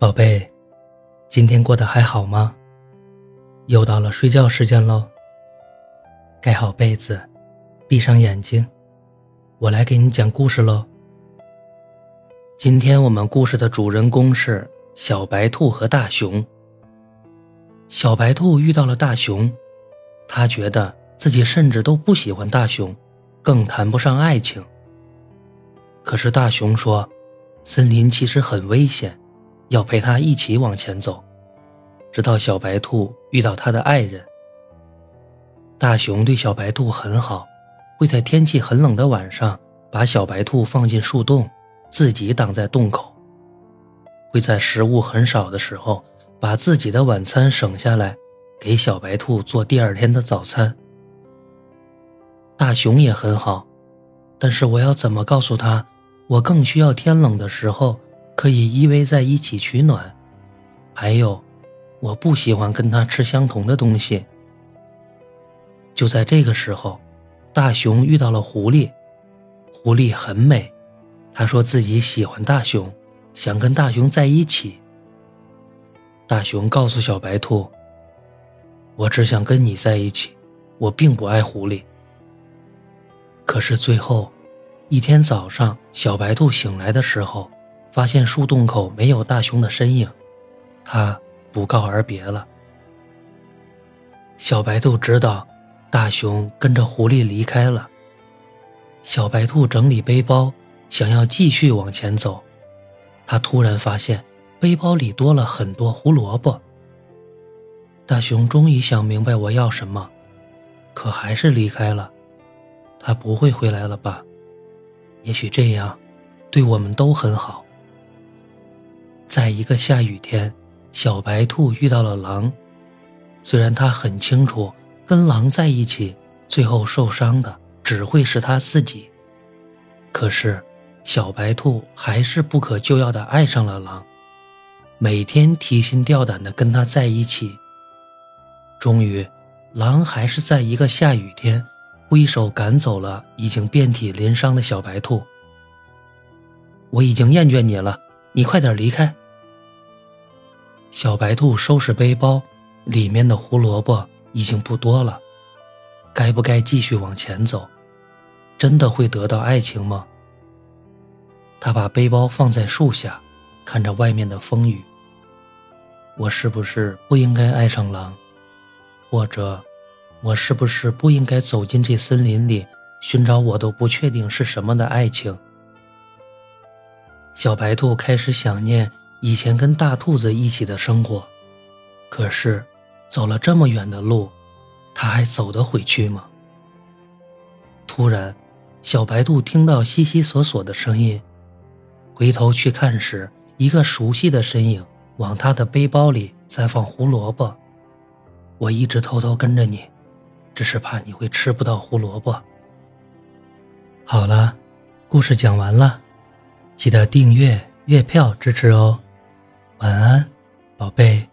宝贝，今天过得还好吗？又到了睡觉时间喽。盖好被子，闭上眼睛，我来给你讲故事喽。今天我们故事的主人公是小白兔和大熊。小白兔遇到了大熊，他觉得自己甚至都不喜欢大熊，更谈不上爱情。可是大熊说，森林其实很危险。要陪他一起往前走，直到小白兔遇到他的爱人。大熊对小白兔很好，会在天气很冷的晚上把小白兔放进树洞，自己挡在洞口。会在食物很少的时候，把自己的晚餐省下来，给小白兔做第二天的早餐。大熊也很好，但是我要怎么告诉他，我更需要天冷的时候。可以依偎在一起取暖，还有，我不喜欢跟他吃相同的东西。就在这个时候，大熊遇到了狐狸，狐狸很美，他说自己喜欢大熊，想跟大熊在一起。大熊告诉小白兔：“我只想跟你在一起，我并不爱狐狸。”可是最后，一天早上，小白兔醒来的时候。发现树洞口没有大熊的身影，他不告而别了。小白兔知道大熊跟着狐狸离开了。小白兔整理背包，想要继续往前走，他突然发现背包里多了很多胡萝卜。大熊终于想明白我要什么，可还是离开了。他不会回来了吧？也许这样，对我们都很好。在一个下雨天，小白兔遇到了狼。虽然他很清楚，跟狼在一起，最后受伤的只会是他自己，可是小白兔还是不可救药的爱上了狼，每天提心吊胆的跟他在一起。终于，狼还是在一个下雨天，挥手赶走了已经遍体鳞伤的小白兔。我已经厌倦你了。你快点离开！小白兔收拾背包，里面的胡萝卜已经不多了。该不该继续往前走？真的会得到爱情吗？他把背包放在树下，看着外面的风雨。我是不是不应该爱上狼？或者，我是不是不应该走进这森林里，寻找我都不确定是什么的爱情？小白兔开始想念以前跟大兔子一起的生活，可是走了这么远的路，它还走得回去吗？突然，小白兔听到悉悉索索的声音，回头去看时，一个熟悉的身影往他的背包里在放胡萝卜。我一直偷偷跟着你，只是怕你会吃不到胡萝卜。好了，故事讲完了。记得订阅月票支持哦，晚安，宝贝。